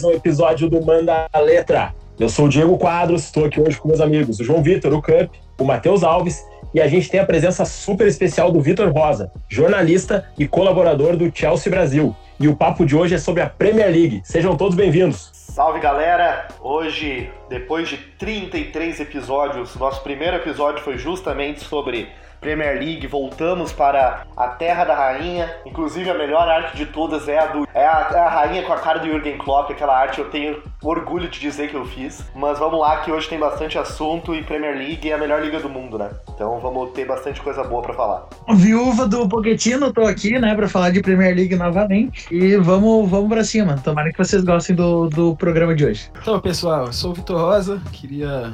mais um episódio do Manda a Letra. Eu sou o Diego Quadros, estou aqui hoje com meus amigos, o João Vitor, o Cup, o Matheus Alves e a gente tem a presença super especial do Vitor Rosa, jornalista e colaborador do Chelsea Brasil. E o papo de hoje é sobre a Premier League. Sejam todos bem-vindos. Salve galera! Hoje, depois de 33 episódios, nosso primeiro episódio foi justamente sobre Premier League, voltamos para a Terra da Rainha. Inclusive, a melhor arte de todas é a do é a, é a rainha com a cara do Jürgen Klopp. Aquela arte eu tenho orgulho de dizer que eu fiz. Mas vamos lá, que hoje tem bastante assunto e Premier League é a melhor liga do mundo, né? Então vamos ter bastante coisa boa para falar. Viúva do Pochettino, tô aqui, né, para falar de Premier League novamente. E vamos, vamos para cima. Tomara que vocês gostem do, do programa de hoje. Então, pessoal, eu sou o Vitor Rosa. Queria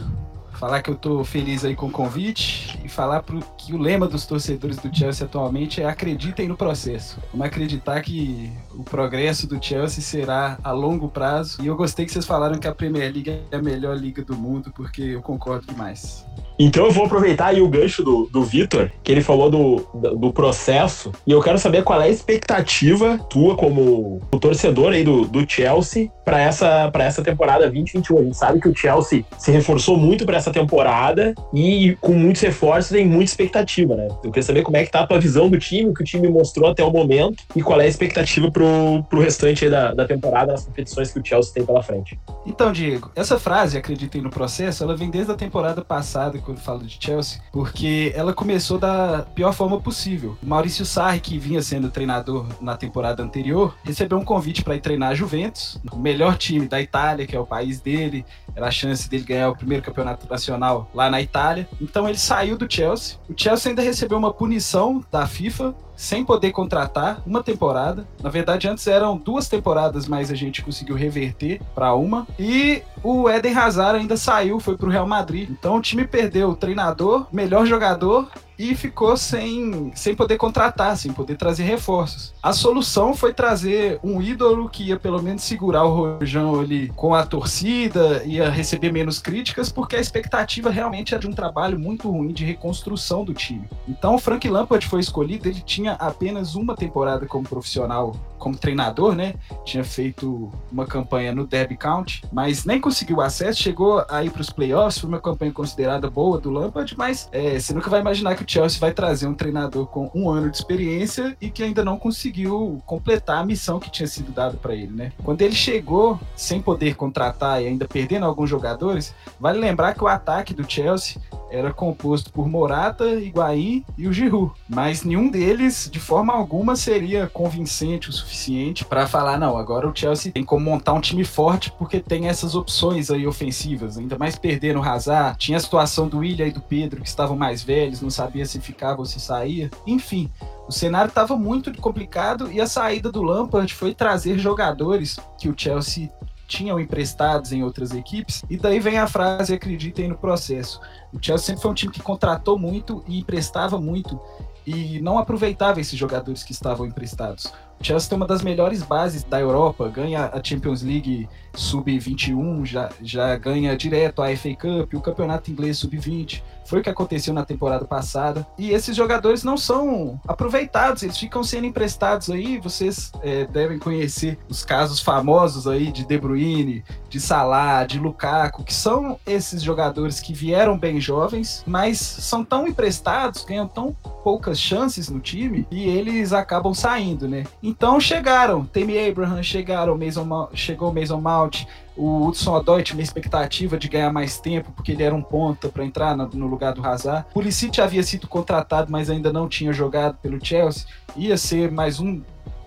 falar que eu tô feliz aí com o convite e falar pro, que o lema dos torcedores do Chelsea atualmente é acreditem no processo. Vamos acreditar que o progresso do Chelsea será a longo prazo. E eu gostei que vocês falaram que a Premier League é a melhor liga do mundo, porque eu concordo demais. Então eu vou aproveitar aí o gancho do, do Vitor, que ele falou do, do, processo, e eu quero saber qual é a expectativa tua como o torcedor aí do, do Chelsea para essa, essa temporada 2021. A gente sabe que o Chelsea se reforçou muito para essa temporada e com muitos reforços tem muita expectativa, né? Eu queria saber como é que tá a tua visão do time, o que o time mostrou até o momento e qual é a expectativa pro, pro restante da, da temporada, nas competições que o Chelsea tem pela frente. Então, Diego, essa frase, acreditem no processo, ela vem desde a temporada passada, quando falo de Chelsea, porque ela começou da pior forma possível. Maurício Sarri, que vinha sendo treinador na temporada anterior, recebeu um convite para ir treinar a Juventus, o melhor time da Itália, que é o país dele, era a chance dele ganhar o primeiro campeonato nacional lá na Itália. Então ele saiu do Chelsea. O Chelsea ainda recebeu uma punição da FIFA sem poder contratar uma temporada. Na verdade, antes eram duas temporadas, mas a gente conseguiu reverter para uma. E o Eden Hazard ainda saiu, foi para o Real Madrid. Então o time perdeu o treinador, melhor jogador e ficou sem, sem poder contratar, sem poder trazer reforços. A solução foi trazer um ídolo que ia pelo menos segurar o Rojão ali com a torcida, ia receber menos críticas, porque a expectativa realmente era de um trabalho muito ruim de reconstrução do time. Então o Frank Lampard foi escolhido, ele tinha apenas uma temporada como profissional, como treinador, né? Tinha feito uma campanha no Derby County, mas nem conseguiu acesso, chegou aí para os playoffs, foi uma campanha considerada boa do Lampard, mas é, você nunca vai imaginar que Chelsea vai trazer um treinador com um ano de experiência e que ainda não conseguiu completar a missão que tinha sido dada para ele, né? Quando ele chegou sem poder contratar e ainda perdendo alguns jogadores, vale lembrar que o ataque do Chelsea era composto por Morata, Higuaín e o Giroud, mas nenhum deles, de forma alguma, seria convincente o suficiente para falar não, agora o Chelsea tem como montar um time forte porque tem essas opções aí ofensivas, ainda mais perdendo o Hazard, tinha a situação do William e do Pedro que estavam mais velhos, não sabia se ficava ou se saía, enfim, o cenário estava muito complicado e a saída do Lampard foi trazer jogadores que o Chelsea tinham emprestados em outras equipes, e daí vem a frase acreditem no processo. O Chelsea sempre foi um time que contratou muito e emprestava muito e não aproveitava esses jogadores que estavam emprestados. Chelsea tem uma das melhores bases da Europa, ganha a Champions League Sub-21, já, já ganha direto a FA Cup, o Campeonato Inglês Sub-20. Foi o que aconteceu na temporada passada. E esses jogadores não são aproveitados, eles ficam sendo emprestados aí. Vocês é, devem conhecer os casos famosos aí de De Bruyne, de Salah, de Lukaku, que são esses jogadores que vieram bem jovens, mas são tão emprestados, ganham tão poucas chances no time e eles acabam saindo, né? Então chegaram, Temi Abraham, chegaram, Mason, chegou o Mason Mount, o Hudson Odoi tinha uma expectativa de ganhar mais tempo, porque ele era um ponta para entrar no, no, lugar do Hazard. Pulisic havia sido contratado, mas ainda não tinha jogado pelo Chelsea. Ia ser mais um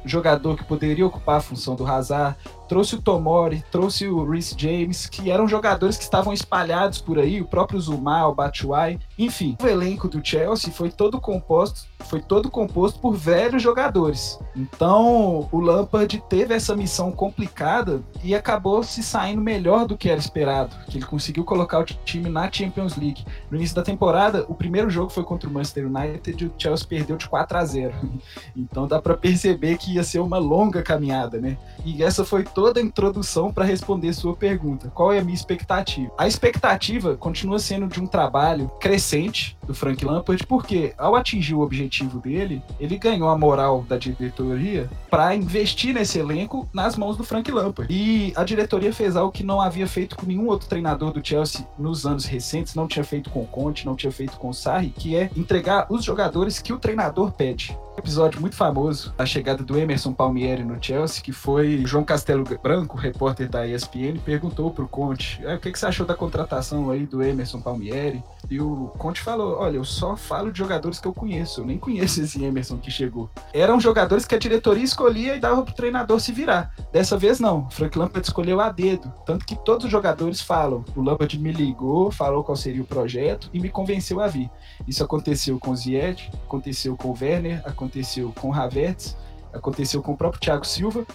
jogador que poderia ocupar a função do Hazard trouxe o Tomori, trouxe o Rhys James, que eram jogadores que estavam espalhados por aí, o próprio Zuma, o Batshuayi, enfim. O elenco do Chelsea foi todo composto, foi todo composto por velhos jogadores. Então, o Lampard teve essa missão complicada e acabou se saindo melhor do que era esperado, que ele conseguiu colocar o time na Champions League. No início da temporada, o primeiro jogo foi contra o Manchester United e o Chelsea perdeu de 4 a 0. Então dá para perceber que ia ser uma longa caminhada, né? E essa foi toda a introdução para responder sua pergunta. Qual é a minha expectativa? A expectativa continua sendo de um trabalho crescente do Frank Lampard, porque ao atingir o objetivo dele, ele ganhou a moral da diretoria para investir nesse elenco nas mãos do Frank Lampard. E a diretoria fez algo que não havia feito com nenhum outro treinador do Chelsea nos anos recentes, não tinha feito com o Conte, não tinha feito com o Sarri, que é entregar os jogadores que o treinador pede episódio muito famoso da chegada do Emerson Palmieri no Chelsea, que foi João Castelo Branco, repórter da ESPN, perguntou pro Conte ah, o que, que você achou da contratação aí do Emerson Palmieri. E o Conte falou: Olha, eu só falo de jogadores que eu conheço, eu nem conheço esse Emerson que chegou. Eram jogadores que a diretoria escolhia e dava pro treinador se virar. Dessa vez não, Frank Lampard escolheu a dedo. Tanto que todos os jogadores falam: O Lampard me ligou, falou qual seria o projeto e me convenceu a vir. Isso aconteceu com o Ziyech, aconteceu com o Werner, aconteceu com o Havertz, aconteceu com o próprio Thiago Silva.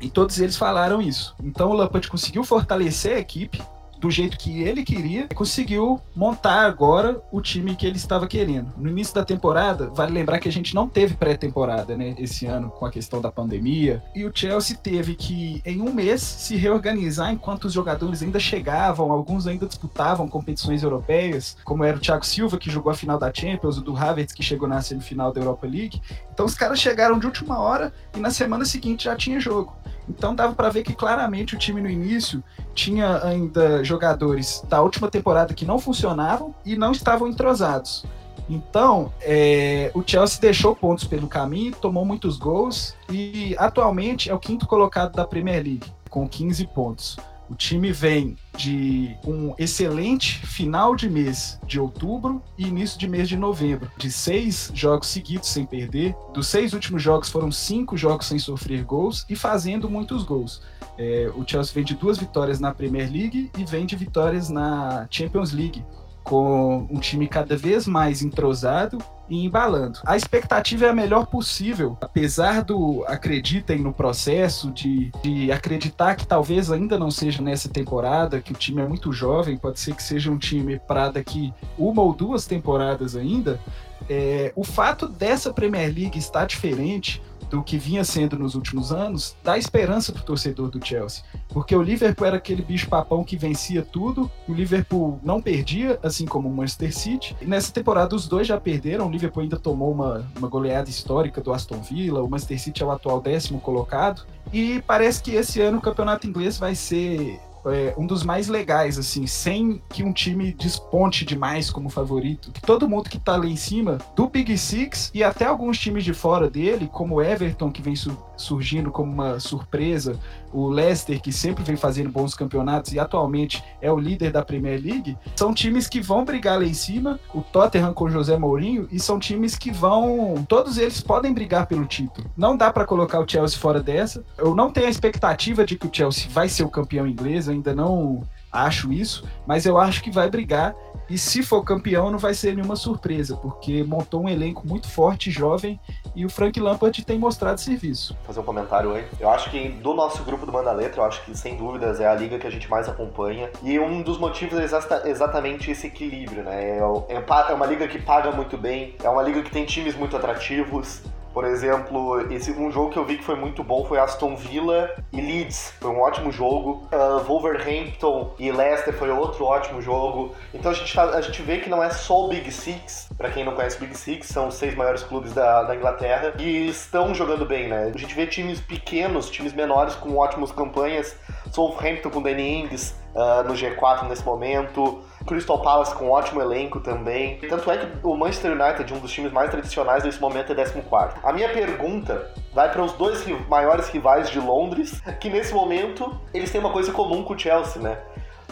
E todos eles falaram isso. Então o Lampard conseguiu fortalecer a equipe, do jeito que ele queria, conseguiu montar agora o time que ele estava querendo. No início da temporada, vale lembrar que a gente não teve pré-temporada, né, esse ano, com a questão da pandemia, e o Chelsea teve que, em um mês, se reorganizar enquanto os jogadores ainda chegavam, alguns ainda disputavam competições europeias, como era o Thiago Silva, que jogou a final da Champions, o do Havertz, que chegou na semifinal da Europa League. Então os caras chegaram de última hora e na semana seguinte já tinha jogo. Então dava para ver que claramente o time no início tinha ainda jogadores da última temporada que não funcionavam e não estavam entrosados. Então, é, o Chelsea deixou pontos pelo caminho, tomou muitos gols e atualmente é o quinto colocado da Premier League, com 15 pontos. O time vem de um excelente final de mês de outubro e início de mês de novembro, de seis jogos seguidos sem perder. Dos seis últimos jogos foram cinco jogos sem sofrer gols e fazendo muitos gols. É, o Chelsea vem de duas vitórias na Premier League e vem de vitórias na Champions League com um time cada vez mais entrosado e embalando. A expectativa é a melhor possível, apesar do acreditem no processo, de, de acreditar que talvez ainda não seja nessa temporada, que o time é muito jovem, pode ser que seja um time para daqui uma ou duas temporadas ainda. É, o fato dessa Premier League estar diferente do que vinha sendo nos últimos anos, dá esperança pro torcedor do Chelsea. Porque o Liverpool era aquele bicho papão que vencia tudo, o Liverpool não perdia, assim como o Manchester City. E nessa temporada os dois já perderam, o Liverpool ainda tomou uma, uma goleada histórica do Aston Villa, o Manchester City é o atual décimo colocado. E parece que esse ano o campeonato inglês vai ser é, um dos mais legais, assim, sem que um time desponte demais como favorito. Que todo mundo que tá lá em cima do Big Six e até alguns times de fora dele, como o Everton, que vem su surgindo como uma surpresa, o Leicester, que sempre vem fazendo bons campeonatos e atualmente é o líder da Premier League, são times que vão brigar lá em cima. O Tottenham com José Mourinho, e são times que vão. Todos eles podem brigar pelo título. Não dá para colocar o Chelsea fora dessa. Eu não tenho a expectativa de que o Chelsea vai ser o campeão inglês, ainda não acho isso, mas eu acho que vai brigar e se for campeão, não vai ser nenhuma surpresa, porque montou um elenco muito forte, jovem, e o Frank Lampard tem mostrado serviço. Vou fazer um comentário aí. Eu acho que do nosso grupo do Manda Letra, eu acho que sem dúvidas é a liga que a gente mais acompanha. E um dos motivos é exatamente esse equilíbrio, né? É, é, é uma liga que paga muito bem, é uma liga que tem times muito atrativos, por exemplo, esse um jogo que eu vi que foi muito bom foi Aston Villa e Leeds. Foi um ótimo jogo. Uh, Wolverhampton e Leicester foi outro ótimo jogo. Então a gente, tá, a gente vê que não é só o Big Six. Para quem não conhece o Big Six, são os seis maiores clubes da, da Inglaterra e estão jogando bem, né? A gente vê times pequenos, times menores com ótimas campanhas. Wolverhampton com Danny Ings uh, no G4 nesse momento. Crystal Palace com um ótimo elenco também. Tanto é que o Manchester United, um dos times mais tradicionais nesse momento, é 14. A minha pergunta vai para os dois maiores rivais de Londres, que nesse momento eles têm uma coisa comum com o Chelsea, né?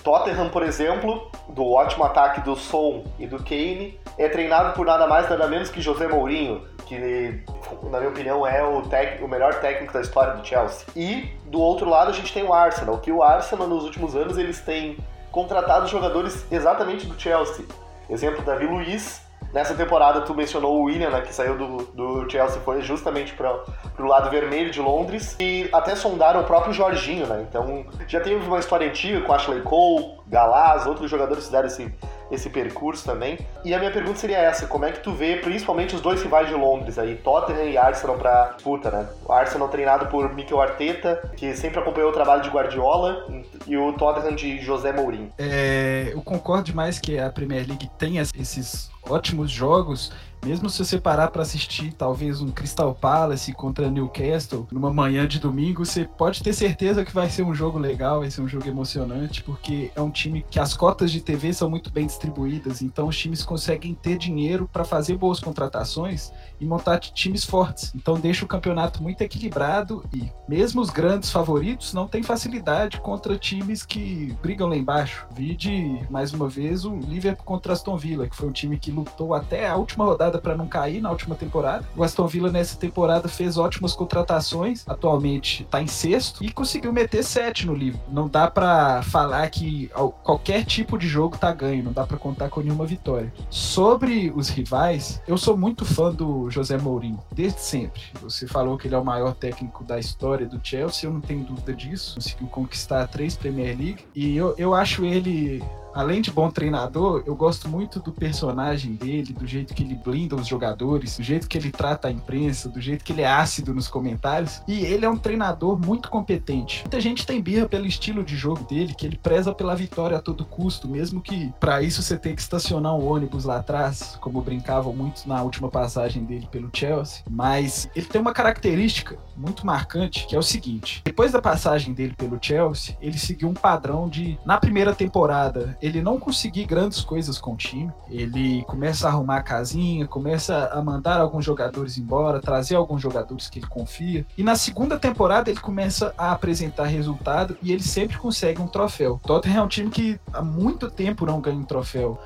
Tottenham, por exemplo, do ótimo ataque do Son e do Kane, é treinado por nada mais nada menos que José Mourinho, que na minha opinião é o, tec, o melhor técnico da história do Chelsea. E do outro lado a gente tem o Arsenal, que o Arsenal nos últimos anos eles têm contratado jogadores exatamente do Chelsea. Exemplo, Davi Luiz. Nessa temporada, tu mencionou o William, né, que saiu do, do Chelsea, foi justamente para o lado vermelho de Londres. E até sondaram o próprio Jorginho, né? Então, já teve uma história antiga com Ashley Cole, Galaz, outros jogadores fizeram esse, esse percurso também. E a minha pergunta seria essa: como é que tu vê principalmente os dois rivais de Londres aí, Tottenham e Arsenal pra disputa, né? O Arsenal treinado por Mikel Arteta, que sempre acompanhou o trabalho de Guardiola, e o Tottenham de José Mourinho. É, eu concordo demais que a Premier League tenha esses ótimos jogos mesmo se você parar para assistir talvez um Crystal Palace contra Newcastle numa manhã de domingo, você pode ter certeza que vai ser um jogo legal, vai ser um jogo emocionante, porque é um time que as cotas de TV são muito bem distribuídas, então os times conseguem ter dinheiro para fazer boas contratações e montar times fortes. Então deixa o campeonato muito equilibrado e mesmo os grandes favoritos não têm facilidade contra times que brigam lá embaixo. Vide mais uma vez o Liverpool contra Aston Villa, que foi um time que lutou até a última rodada temporada para não cair na última temporada. O Aston Villa nessa temporada fez ótimas contratações, atualmente está em sexto e conseguiu meter sete no livro. Não dá para falar que qualquer tipo de jogo tá ganho, não dá para contar com nenhuma vitória. Sobre os rivais, eu sou muito fã do José Mourinho, desde sempre. Você falou que ele é o maior técnico da história do Chelsea, eu não tenho dúvida disso. Conseguiu conquistar três Premier League e eu, eu acho ele além de bom treinador, eu gosto muito do personagem dele, do jeito que ele blinda os jogadores, do jeito que ele trata a imprensa, do jeito que ele é ácido nos comentários. E ele é um treinador muito competente. Muita gente tem birra pelo estilo de jogo dele, que ele preza pela vitória a todo custo, mesmo que para isso você tenha que estacionar um ônibus lá atrás, como brincavam muitos na última passagem dele pelo Chelsea. Mas ele tem uma característica muito marcante, que é o seguinte: depois da passagem dele pelo Chelsea, ele seguiu um padrão de, na primeira temporada, ele não conseguir grandes coisas com o time. Ele começa a arrumar a casinha, começa a mandar alguns jogadores embora, trazer alguns jogadores que ele confia. E na segunda temporada ele começa a apresentar resultado e ele sempre consegue um troféu. O Tottenham é um time que há muito tempo não ganha um troféu.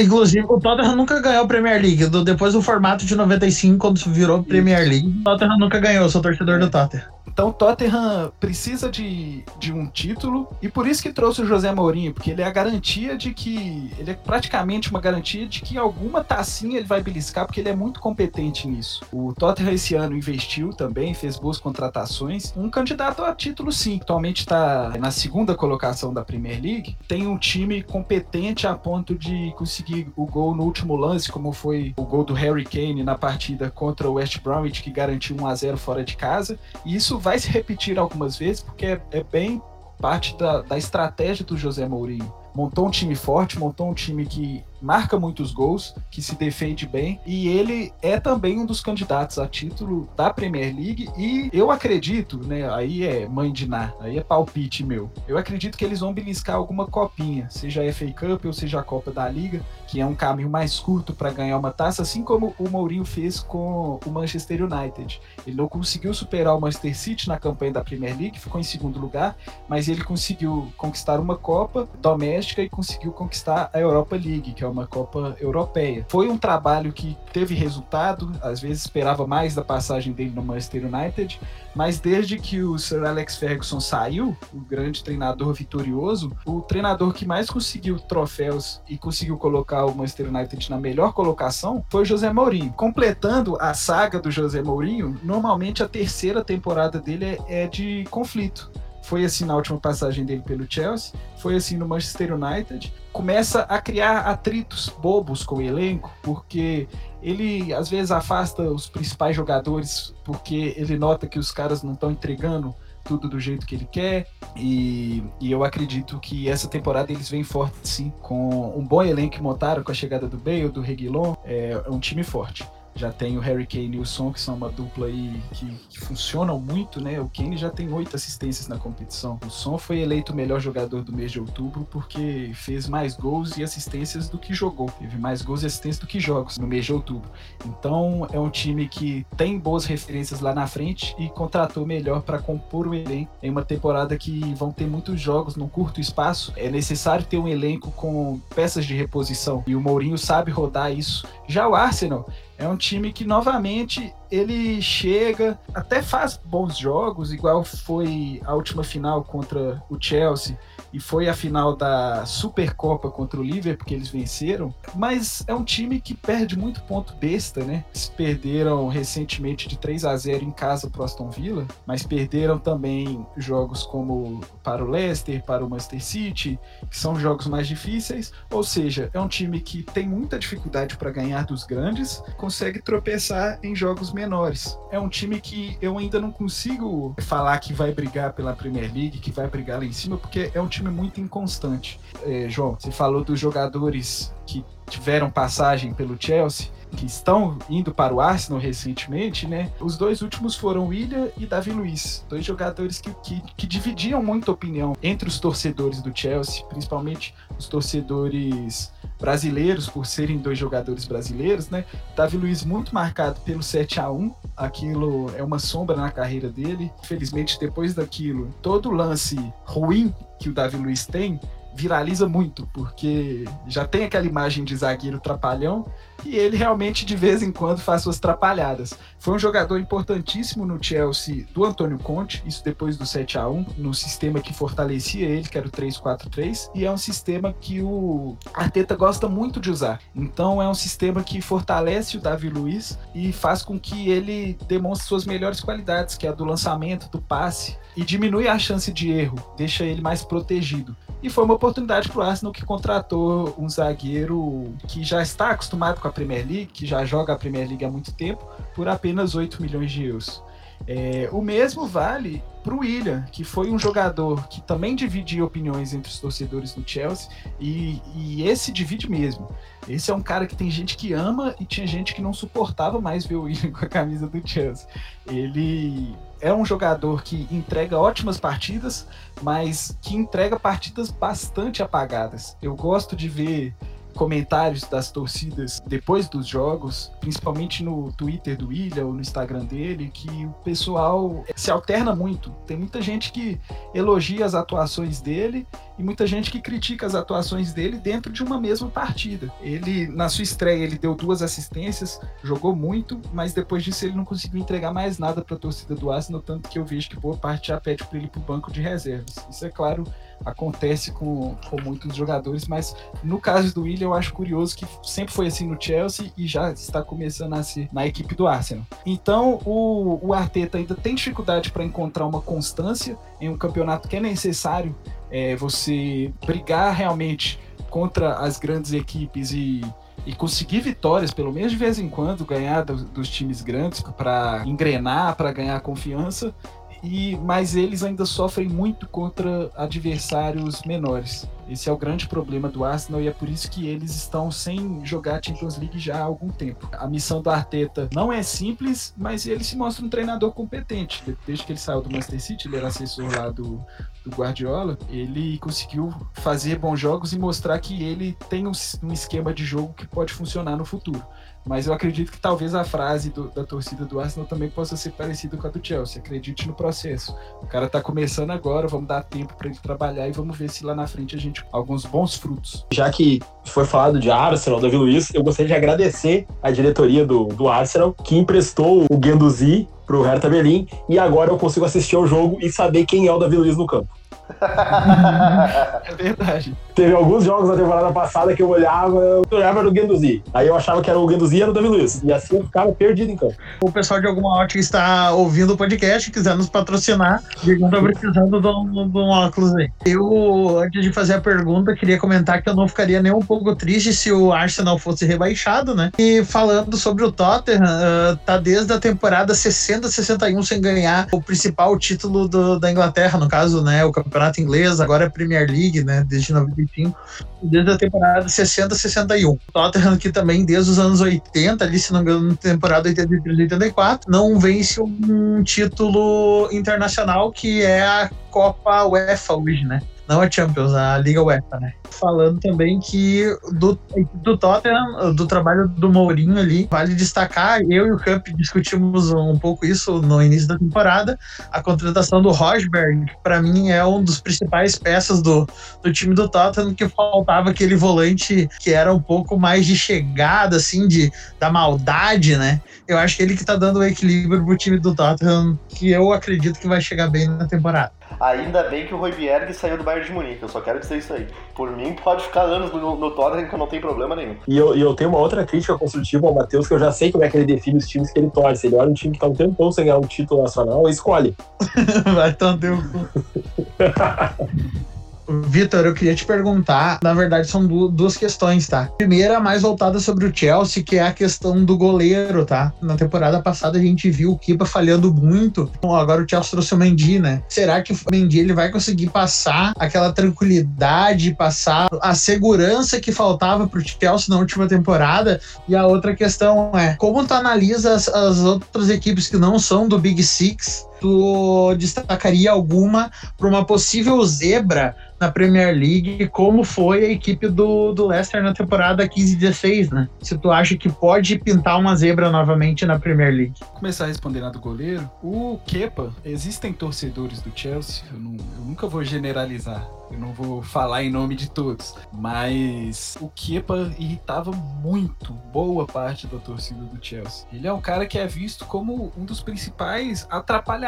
inclusive, o Tottenham nunca ganhou a Premier League. Depois do formato de 95, quando virou Premier League, o Tottenham nunca ganhou. Eu sou torcedor do Tottenham. Então Tottenham precisa de, de um título e por isso que trouxe o José Mourinho, porque ele é a garantia de que ele é praticamente uma garantia de que alguma tacinha ele vai beliscar, porque ele é muito competente nisso. O Tottenham esse ano investiu também, fez boas contratações. Um candidato a título sim, atualmente está na segunda colocação da Premier League. Tem um time competente a ponto de conseguir o gol no último lance, como foi o gol do Harry Kane na partida contra o West Bromwich que garantiu 1 a 0 fora de casa. E isso vai se repetir algumas vezes, porque é, é bem parte da, da estratégia do José Mourinho. Montou um time forte, montou um time que marca muitos gols, que se defende bem, e ele é também um dos candidatos a título da Premier League, e eu acredito, né, aí é mãe de Ná, aí é palpite meu, eu acredito que eles vão beliscar alguma copinha, seja a FA Cup ou seja a Copa da Liga, que é um caminho mais curto para ganhar uma taça, assim como o Mourinho fez com o Manchester United. Ele não conseguiu superar o Manchester City na campanha da Premier League, ficou em segundo lugar, mas ele conseguiu conquistar uma Copa doméstica e conseguiu conquistar a Europa League, que é uma Copa Europeia. Foi um trabalho que teve resultado, às vezes esperava mais da passagem dele no Manchester United, mas desde que o Sir Alex Ferguson saiu, o grande treinador vitorioso, o treinador que mais conseguiu troféus e conseguiu colocar o Manchester United na melhor colocação foi José Mourinho. Completando a saga do José Mourinho, normalmente a terceira temporada dele é, é de conflito. Foi assim na última passagem dele pelo Chelsea, foi assim no Manchester United. Começa a criar atritos bobos com o elenco, porque ele às vezes afasta os principais jogadores porque ele nota que os caras não estão entregando tudo do jeito que ele quer. E, e, eu acredito que essa temporada eles vêm forte sim, com um bom elenco que montaram com a chegada do Bale, do Reguilon. É, é um time forte já tem o Harry Kane e o Son, que são uma dupla aí que, que funcionam muito, né? O Kane já tem oito assistências na competição. O Son foi eleito o melhor jogador do mês de outubro porque fez mais gols e assistências do que jogou. Teve mais gols e assistências do que jogos no mês de outubro. Então é um time que tem boas referências lá na frente e contratou melhor para compor o elenco em uma temporada que vão ter muitos jogos num curto espaço. É necessário ter um elenco com peças de reposição e o Mourinho sabe rodar isso. Já o Arsenal é um time que novamente ele chega, até faz bons jogos, igual foi a última final contra o Chelsea e foi a final da Supercopa contra o Liverpool que eles venceram, mas é um time que perde muito ponto besta, né? Eles perderam recentemente de 3 a 0 em casa pro Aston Villa, mas perderam também jogos como para o Leicester, para o Manchester City, que são jogos mais difíceis, ou seja, é um time que tem muita dificuldade para ganhar dos grandes, consegue tropeçar em jogos menores. É um time que eu ainda não consigo falar que vai brigar pela Premier League, que vai brigar lá em cima, porque é um time muito inconstante. É, João, você falou dos jogadores que tiveram passagem pelo Chelsea, que estão indo para o Arsenal recentemente, né? Os dois últimos foram William e Davi Luiz, dois jogadores que, que, que dividiam muita opinião entre os torcedores do Chelsea, principalmente os torcedores brasileiros, por serem dois jogadores brasileiros, né? Davi Luiz muito marcado pelo 7 a 1 aquilo é uma sombra na carreira dele. Infelizmente, depois daquilo, todo lance ruim que o Davi Luiz tem viraliza muito, porque já tem aquela imagem de zagueiro trapalhão e ele realmente de vez em quando faz suas trapalhadas. Foi um jogador importantíssimo no Chelsea do Antônio Conte, isso depois do 7 a 1 no sistema que fortalecia ele, que era o 3-4-3, e é um sistema que o Arteta gosta muito de usar. Então é um sistema que fortalece o Davi Luiz e faz com que ele demonstre suas melhores qualidades, que é a do lançamento, do passe, e diminui a chance de erro, deixa ele mais protegido. E foi uma oportunidade para o Arsenal que contratou um zagueiro que já está acostumado com a Premier League, que já joga a Premier League há muito tempo, por apenas 8 milhões de euros. É, o mesmo vale para o William, que foi um jogador que também dividia opiniões entre os torcedores do Chelsea, e, e, esse divide mesmo. Esse é um cara que tem gente que ama e tinha gente que não suportava mais ver o William com a camisa do Chelsea. Ele é um jogador que entrega ótimas partidas, mas que entrega partidas bastante apagadas. Eu gosto de ver comentários das torcidas depois dos jogos, principalmente no Twitter do William ou no Instagram dele, que o pessoal se alterna muito. Tem muita gente que elogia as atuações dele e muita gente que critica as atuações dele dentro de uma mesma partida. Ele, na sua estreia, ele deu duas assistências, jogou muito, mas depois disso ele não conseguiu entregar mais nada para a torcida do Arsenal, tanto que eu vejo que boa parte já pede para ele para o banco de reservas. Isso é claro acontece com, com muitos jogadores, mas no caso do William eu acho curioso que sempre foi assim no Chelsea e já está começando a ser na equipe do Arsenal. Então o, o Arteta ainda tem dificuldade para encontrar uma constância em um campeonato que é necessário é, você brigar realmente contra as grandes equipes e e conseguir vitórias, pelo menos de vez em quando, ganhar do, dos times grandes para engrenar, para ganhar confiança e mas eles ainda sofrem muito contra adversários menores. Esse é o grande problema do Arsenal e é por isso que eles estão sem jogar Champions League já há algum tempo. A missão do Arteta não é simples, mas ele se mostra um treinador competente. Desde que ele saiu do Manchester City, ele era assessor lá do, do Guardiola, ele conseguiu fazer bons jogos e mostrar que ele tem um, um esquema de jogo que pode funcionar no futuro. Mas eu acredito que talvez a frase do, da torcida do Arsenal também possa ser parecida com a do Chelsea. Acredite no processo. O cara tá começando agora, vamos dar tempo para ele trabalhar e vamos ver se lá na frente a gente alguns bons frutos. Já que foi falado de Arsenal, Davi Luiz, eu gostaria de agradecer a diretoria do, do Arsenal que emprestou o Guendouzi pro Hertha Berlim e agora eu consigo assistir ao jogo e saber quem é o Davi Luiz no campo. É verdade. Teve alguns jogos na temporada passada que eu olhava, eu olhava no Guendouzi. Aí eu achava que era o Guendouzi e era o Davi Luiz. E assim eu ficava perdido em campo. O pessoal de alguma ótica está ouvindo o podcast, quiser nos patrocinar, digam tá precisando de um, de um óculos aí. Eu, antes de fazer a pergunta, queria comentar que eu não ficaria nem um pouco triste se o Arsenal fosse rebaixado, né? E falando sobre o Tottenham, uh, tá desde a temporada 60, 61 sem ganhar o principal título do, da Inglaterra, no caso, né? O campeonato inglês, agora é Premier League, né? Desde 95, desde a temporada 60, 61. O Tottenham, que também desde os anos 80, ali, se não me engano, temporada 83, 84, não vence um título internacional que é a Copa UEFA hoje, né? Não a Champions, a Liga UEFA, né? Falando também que do, do Tottenham, do trabalho do Mourinho ali, vale destacar, eu e o Cup discutimos um pouco isso no início da temporada, a contratação do Rosberg, para mim, é um dos principais peças do, do time do Tottenham, que faltava aquele volante que era um pouco mais de chegada, assim, de, da maldade, né? Eu acho que ele que tá dando o equilíbrio pro time do Tottenham, que eu acredito que vai chegar bem na temporada. Ainda bem que o Roybjerg saiu do Bayern de Munique, eu só quero dizer isso aí. Por mim, pode ficar anos no, no Tottenham que eu não tenho problema nenhum. E eu, e eu tenho uma outra crítica construtiva ao Matheus, que eu já sei como é que ele define os times que ele torce. Ele olha um time que tá um tempão sem ganhar um título nacional e escolhe. vai tanto o Vitor, eu queria te perguntar, na verdade são duas questões, tá? Primeira, mais voltada sobre o Chelsea, que é a questão do goleiro, tá? Na temporada passada a gente viu o Kiba falhando muito, Bom, agora o Chelsea trouxe o Mendy, né? Será que o Mendy ele vai conseguir passar aquela tranquilidade, passar a segurança que faltava pro Chelsea na última temporada? E a outra questão é, como tu analisa as, as outras equipes que não são do Big Six tu destacaria alguma para uma possível zebra na Premier League, como foi a equipe do, do Leicester na temporada 15-16, né? Se tu acha que pode pintar uma zebra novamente na Premier League. Vou começar a responder lá do goleiro. O Kepa, existem torcedores do Chelsea, eu, não, eu nunca vou generalizar, eu não vou falar em nome de todos, mas o Kepa irritava muito boa parte da torcida do Chelsea. Ele é um cara que é visto como um dos principais atrapalhadores,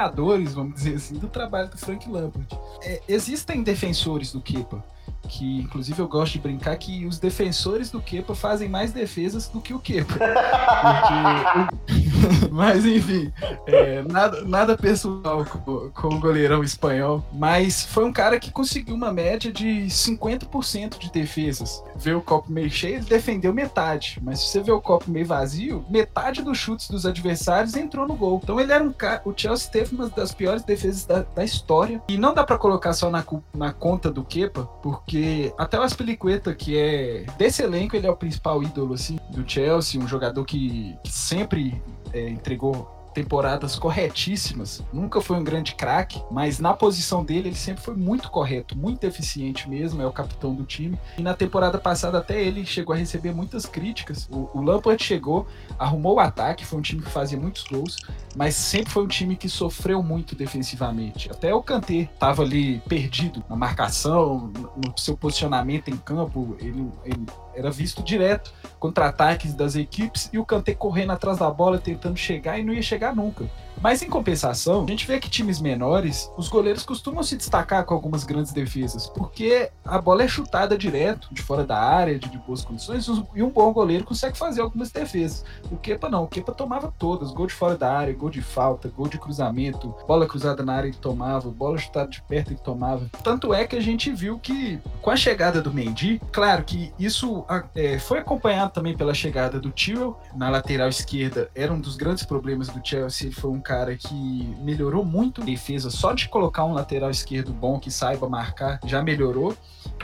vamos dizer assim, do trabalho do Frank Lampard. É, existem defensores do Kepa que inclusive eu gosto de brincar que os defensores do Kepa fazem mais defesas do que o Kepa. Porque... mas enfim, é, nada, nada pessoal com, com, o goleirão espanhol, mas foi um cara que conseguiu uma média de 50% de defesas. Vê o copo meio cheio, ele defendeu metade, mas se você vê o copo meio vazio, metade dos chutes dos adversários entrou no gol. Então ele era um cara, o Chelsea teve uma das piores defesas da, da história e não dá para colocar só na, na conta do Kepa, porque porque até o Aspilicueta, que é desse elenco, ele é o principal ídolo assim, do Chelsea, um jogador que, que sempre é, entregou temporadas corretíssimas. Nunca foi um grande craque, mas na posição dele ele sempre foi muito correto, muito eficiente mesmo. É o capitão do time. E na temporada passada até ele chegou a receber muitas críticas. O, o Lampard chegou, arrumou o ataque, foi um time que fazia muitos gols, mas sempre foi um time que sofreu muito defensivamente. Até o Kanté estava ali perdido na marcação, no seu posicionamento em campo. ele, ele era visto direto contra-ataques das equipes e o Kanté correndo atrás da bola, tentando chegar e não ia chegar nunca. Mas em compensação, a gente vê que times menores, os goleiros costumam se destacar com algumas grandes defesas, porque a bola é chutada direto, de fora da área, de, de boas condições, e um bom goleiro consegue fazer algumas defesas. O Kepa não, o Kepa tomava todas, gol de fora da área, gol de falta, gol de cruzamento, bola cruzada na área ele tomava, bola chutada de perto ele tomava. Tanto é que a gente viu que com a chegada do Mendy, claro que isso é, foi acompanhado também pela chegada do Tyrell na lateral esquerda, era um dos grandes problemas do Chelsea, foi um cara que melhorou muito a defesa, só de colocar um lateral esquerdo bom que saiba marcar já melhorou,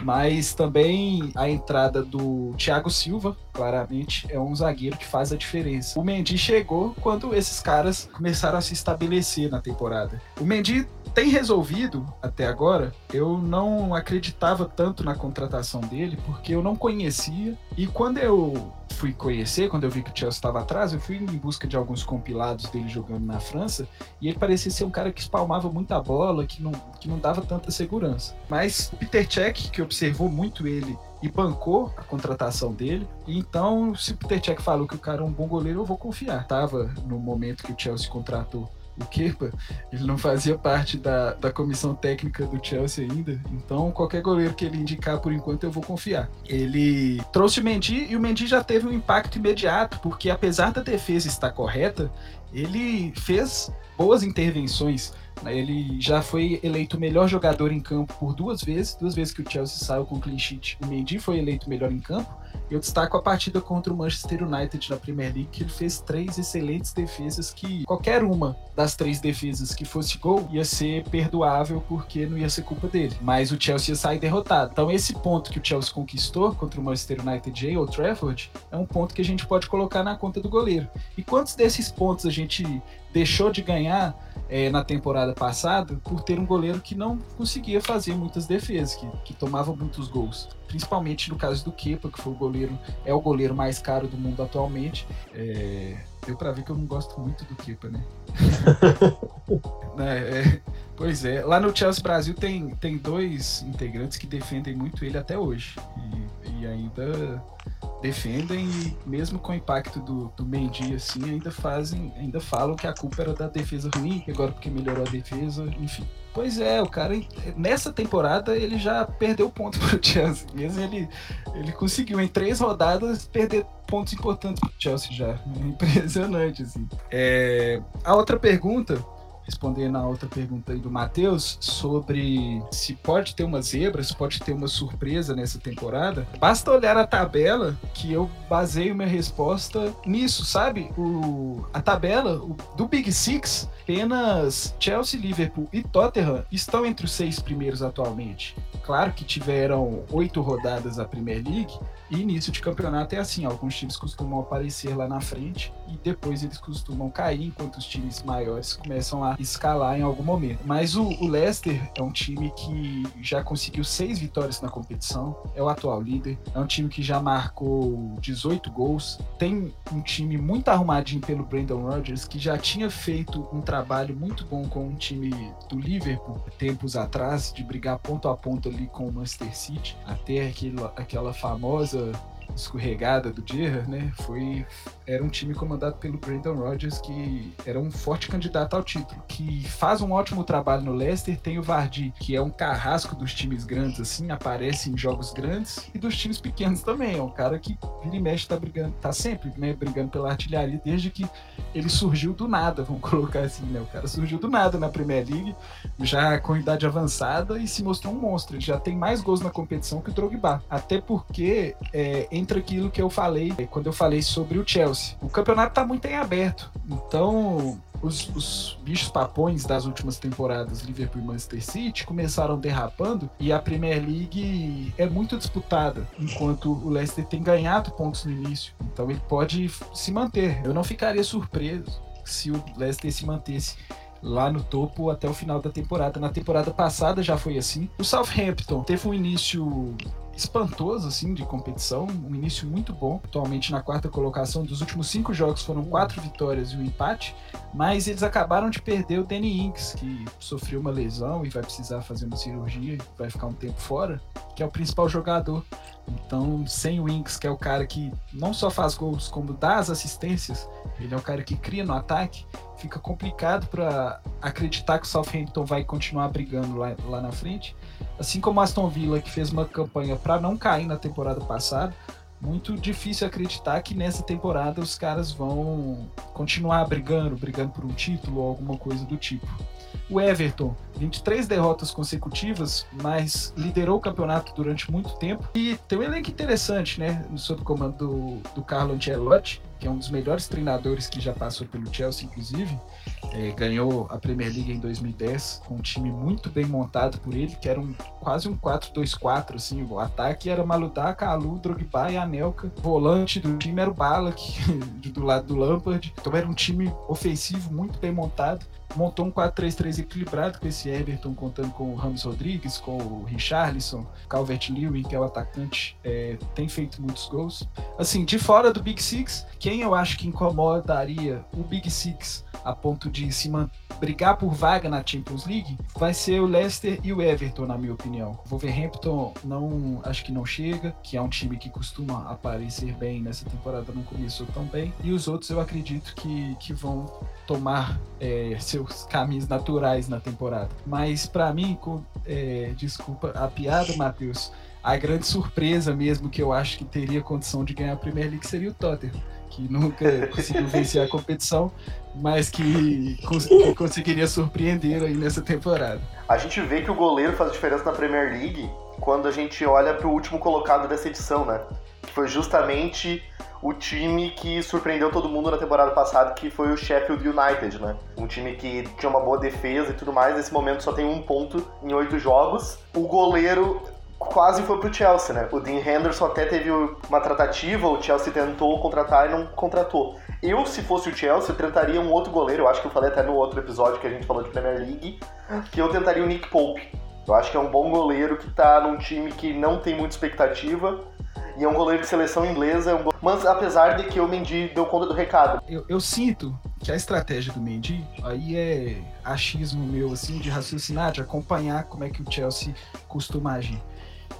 mas também a entrada do Thiago Silva, claramente, é um zagueiro que faz a diferença. O Mendy chegou quando esses caras começaram a se estabelecer na temporada. O Mendy tem resolvido até agora. Eu não acreditava tanto na contratação dele porque eu não conhecia. E quando eu fui conhecer, quando eu vi que o Chelsea estava atrás, eu fui em busca de alguns compilados dele jogando na França e ele parecia ser um cara que espalmava muita bola, que não, que não dava tanta segurança. Mas Peter Cech, que observou muito ele e bancou a contratação dele. Então, se Peter Cech falou que o cara é um bom goleiro, eu vou confiar. Tava no momento que o Chelsea contratou o Kepa, ele não fazia parte da, da comissão técnica do Chelsea ainda, então qualquer goleiro que ele indicar por enquanto eu vou confiar. Ele trouxe o Mendy e o Mendy já teve um impacto imediato, porque apesar da defesa estar correta, ele fez boas intervenções. Ele já foi eleito melhor jogador em campo por duas vezes, duas vezes que o Chelsea saiu com clean sheet. O Mendy foi eleito melhor em campo eu destaco a partida contra o Manchester United na Premier League, que ele fez três excelentes defesas que qualquer uma das três defesas que fosse gol ia ser perdoável porque não ia ser culpa dele. Mas o Chelsea ia sair derrotado. Então esse ponto que o Chelsea conquistou contra o Manchester United e o Trafford é um ponto que a gente pode colocar na conta do goleiro. E quantos desses pontos a gente deixou de ganhar é, na temporada passada por ter um goleiro que não conseguia fazer muitas defesas, que, que tomava muitos gols. Principalmente no caso do Kepa, que foi o goleiro, é o goleiro mais caro do mundo atualmente. É, deu para ver que eu não gosto muito do Kepa, né? é, é, pois é, lá no Chelsea Brasil tem, tem dois integrantes que defendem muito ele até hoje. E, e ainda defendem e mesmo com o impacto do, do Mendy assim, ainda fazem, ainda falam que a culpa era da defesa ruim, agora porque melhorou a defesa, enfim. Pois é, o cara nessa temporada ele já perdeu ponto pro Chelsea. Mesmo ele ele conseguiu em três rodadas perder pontos importantes pro Chelsea já. É impressionante assim. É, a outra pergunta respondendo a outra pergunta aí do Matheus sobre se pode ter uma zebra, se pode ter uma surpresa nessa temporada, basta olhar a tabela que eu baseio minha resposta nisso, sabe? O, a tabela o, do Big Six, apenas Chelsea, Liverpool e Tottenham estão entre os seis primeiros atualmente. Claro que tiveram oito rodadas a Premier League, e início de campeonato é assim, alguns times costumam aparecer lá na frente e depois eles costumam cair, enquanto os times maiores começam a escalar em algum momento. Mas o, o Leicester é um time que já conseguiu seis vitórias na competição, é o atual líder, é um time que já marcou 18 gols, tem um time muito arrumadinho pelo Brandon Rodgers, que já tinha feito um trabalho muito bom com um time do Liverpool tempos atrás, de brigar ponto a ponto ali com o Manchester City, até aquela, aquela famosa a escorregada do Gerrard, né? Foi era um time comandado pelo Brandon Rodgers que era um forte candidato ao título, que faz um ótimo trabalho no Leicester, tem o Vardy, que é um carrasco dos times grandes assim, aparece em jogos grandes e dos times pequenos também, é um cara que vira e mexe tá brigando, tá sempre, né, brigando pela artilharia desde que ele surgiu do nada, vamos colocar assim, né? O cara surgiu do nada na Premier League, já com idade avançada e se mostrou um monstro, ele já tem mais gols na competição que o Drogba, até porque é, entra aquilo que eu falei quando eu falei sobre o Chelsea. O campeonato está muito em aberto, então os, os, bichos papões das últimas temporadas, Liverpool e Manchester City, começaram derrapando e a Premier League é muito disputada, enquanto o Leicester tem ganhado pontos no início. Então ele pode se manter. Eu não ficaria surpreso se o Leicester se mantesse lá no topo até o final da temporada. Na temporada passada já foi assim. O Southampton teve um início espantoso, assim, de competição, um início muito bom, atualmente na quarta colocação, dos últimos cinco jogos foram quatro vitórias e um empate, mas eles acabaram de perder o Danny Inks, que sofreu uma lesão e vai precisar fazer uma cirurgia, vai ficar um tempo fora, que é o principal jogador. Então, sem o Inks, que é o cara que não só faz gols, como dá as assistências, ele é o cara que cria no ataque, fica complicado para acreditar que o Southampton vai continuar brigando lá, lá na frente. Assim como Aston Villa, que fez uma campanha para não cair na temporada passada, muito difícil acreditar que nessa temporada os caras vão continuar brigando, brigando por um título ou alguma coisa do tipo. O Everton, 23 derrotas consecutivas, mas liderou o campeonato durante muito tempo. E tem um elenco interessante, né? Sob o comando do, do Carlo Ancelotti, que é um dos melhores treinadores que já passou pelo Chelsea, inclusive. É, ganhou a Premier League em 2010 com um time muito bem montado por ele, que era um, quase um 4-2-4, assim, o ataque era Maludá, Kalu, Drogba e Anelka, o volante do time era o Balak, do lado do Lampard, então era um time ofensivo muito bem montado, montou um 4-3-3 equilibrado com esse Everton, contando com o Ramos Rodrigues, com o Richarlison, Calvert-Lewin, que é o atacante, é, tem feito muitos gols. Assim, de fora do Big Six, quem eu acho que incomodaria o Big Six a ponto de se brigar por vaga na Champions League vai ser o Leicester e o Everton, na minha opinião. O Wolverhampton não acho que não chega, que é um time que costuma aparecer bem nessa temporada, não começou tão bem. E os outros eu acredito que, que vão tomar é, seus caminhos naturais na temporada. Mas para mim, com, é, desculpa a piada, Matheus, a grande surpresa mesmo que eu acho que teria condição de ganhar a Premier League seria o Tottenham que nunca conseguiu vencer a competição, mas que, cons que, conseguiria surpreender aí nessa temporada. A gente vê que o goleiro faz diferença na Premier League quando a gente olha para o último colocado dessa edição, né? Foi justamente o time que surpreendeu todo mundo na temporada passada, que foi o Sheffield United, né? Um time que tinha uma boa defesa e tudo mais, nesse momento só tem um ponto em oito jogos. O goleiro quase foi pro Chelsea, né? O Dean Henderson até teve uma tratativa, o Chelsea tentou contratar e não contratou. Eu, se fosse o Chelsea, eu tentaria um outro goleiro. Eu acho que eu falei até no outro episódio que a gente falou de Premier League, que eu tentaria o Nick Pope. Eu acho que é um bom goleiro que tá num time que não tem muita expectativa. E é um goleiro de seleção inglesa, é um go... mas apesar de que o Mendy deu conta do recado. Eu, eu, sinto que a estratégia do Mendy aí é achismo meu, assim, de raciocinar, de acompanhar como é que o Chelsea costuma agir.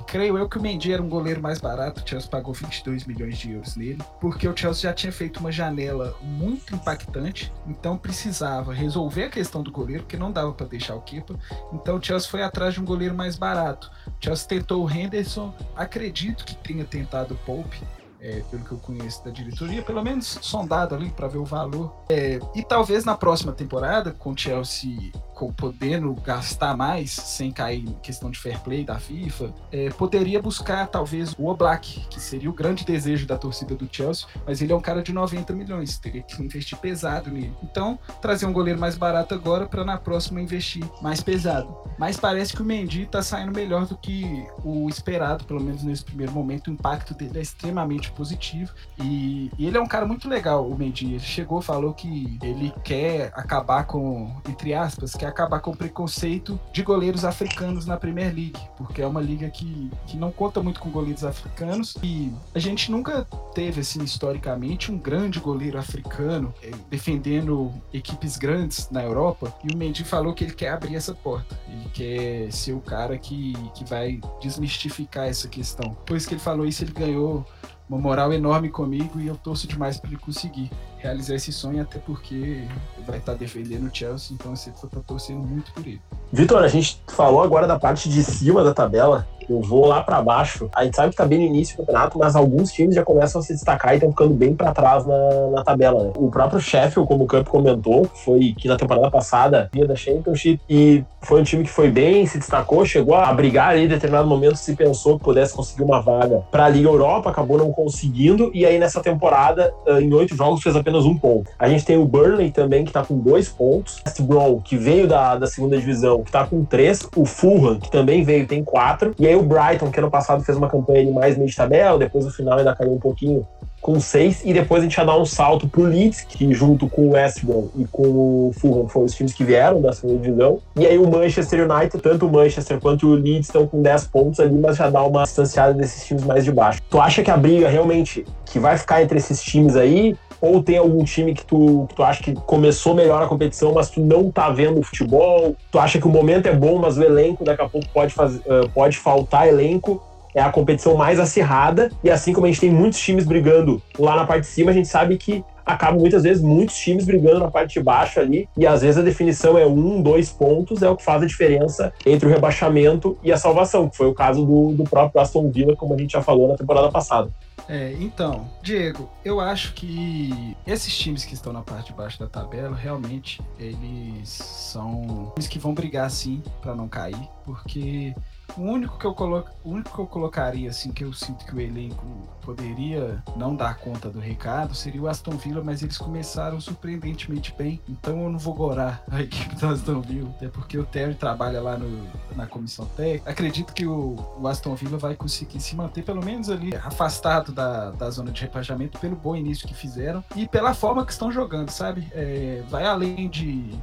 Creio eu que o Mendy era um goleiro mais barato, o Chelsea pagou 22 milhões de euros nele, porque o Chelsea já tinha feito uma janela muito impactante, então precisava resolver a questão do goleiro, porque não dava para deixar o Kepa. Então o Chelsea foi atrás de um goleiro mais barato. O Chelsea tentou o Henderson, acredito que tenha tentado o Pope, é, pelo que eu conheço da diretoria, pelo menos sondado ali para ver o valor. É, e talvez na próxima temporada, com o Chelsea podendo gastar mais sem cair em questão de fair play da FIFA, é, poderia buscar talvez o Oblak, que seria o grande desejo da torcida do Chelsea, mas ele é um cara de 90 milhões, teria que investir pesado nele. Então, trazer um goleiro mais barato agora para na próxima investir mais pesado. Mas parece que o Mendy está saindo melhor do que o esperado, pelo menos nesse primeiro momento. O impacto dele é extremamente positivo e, e ele é um cara muito legal, o Mendy. Ele chegou, falou que ele quer acabar com, entre aspas, quer acabar com o preconceito de goleiros africanos na Premier League, porque é uma liga que, que não conta muito com goleiros africanos e a gente nunca teve, assim, historicamente, um grande goleiro africano eh, defendendo equipes grandes na Europa e o Mendy falou que ele quer abrir essa porta, ele quer ser o cara que, que vai desmistificar essa questão. Depois que ele falou isso, ele ganhou uma moral enorme comigo e eu torço demais para ele conseguir realizar esse sonho, até porque vai estar defendendo o Chelsea, então você está torcendo muito por ele. Vitor, a gente falou agora da parte de cima da tabela, eu vou lá para baixo. A gente sabe que tá bem no início do campeonato, mas alguns times já começam a se destacar e estão ficando bem para trás na, na tabela. Né? O próprio Sheffield, como o Camp comentou, foi que na temporada passada vinha da Championship e foi um time que foi bem, se destacou, chegou a brigar ali em determinado momento se pensou que pudesse conseguir uma vaga para a Liga Europa, acabou não conseguindo e aí nessa temporada, em oito jogos, fez apenas apenas um ponto. A gente tem o Burnley também, que tá com dois pontos. West Brom, que veio da, da segunda divisão, que tá com três. O Fulham, que também veio, tem quatro. E aí o Brighton, que ano passado fez uma campanha de mais meio de tabela, depois no final ainda caiu um pouquinho com seis, e depois a gente já dá um salto pro Leeds, que junto com o West Brom e com o Fulham foram os times que vieram da segunda divisão. E aí o Manchester United, tanto o Manchester quanto o Leeds estão com 10 pontos ali, mas já dá uma distanciada desses times mais de baixo. Tu acha que a briga realmente que vai ficar entre esses times aí ou tem algum time que tu, que tu acha que começou melhor a competição, mas tu não tá vendo o futebol? Tu acha que o momento é bom, mas o elenco daqui a pouco pode, fazer, uh, pode faltar elenco? É a competição mais acirrada, e assim como a gente tem muitos times brigando lá na parte de cima, a gente sabe que acaba muitas vezes muitos times brigando na parte de baixo ali, e às vezes a definição é um, dois pontos, é o que faz a diferença entre o rebaixamento e a salvação, que foi o caso do, do próprio Aston Villa, como a gente já falou na temporada passada. É, então, Diego, eu acho que esses times que estão na parte de baixo da tabela, realmente, eles são times que vão brigar sim para não cair, porque o único que eu coloco, o único que eu colocaria assim que eu sinto que o elenco poderia não dar conta do recado seria o Aston Villa, mas eles começaram surpreendentemente bem. Então eu não vou gorar a equipe do Aston Villa, até porque o Terry trabalha lá no, na comissão técnica. Acredito que o, o, Aston Villa vai conseguir se manter pelo menos ali afastado da, da zona de rebaixamento pelo bom início que fizeram e pela forma que estão jogando, sabe? É, vai além de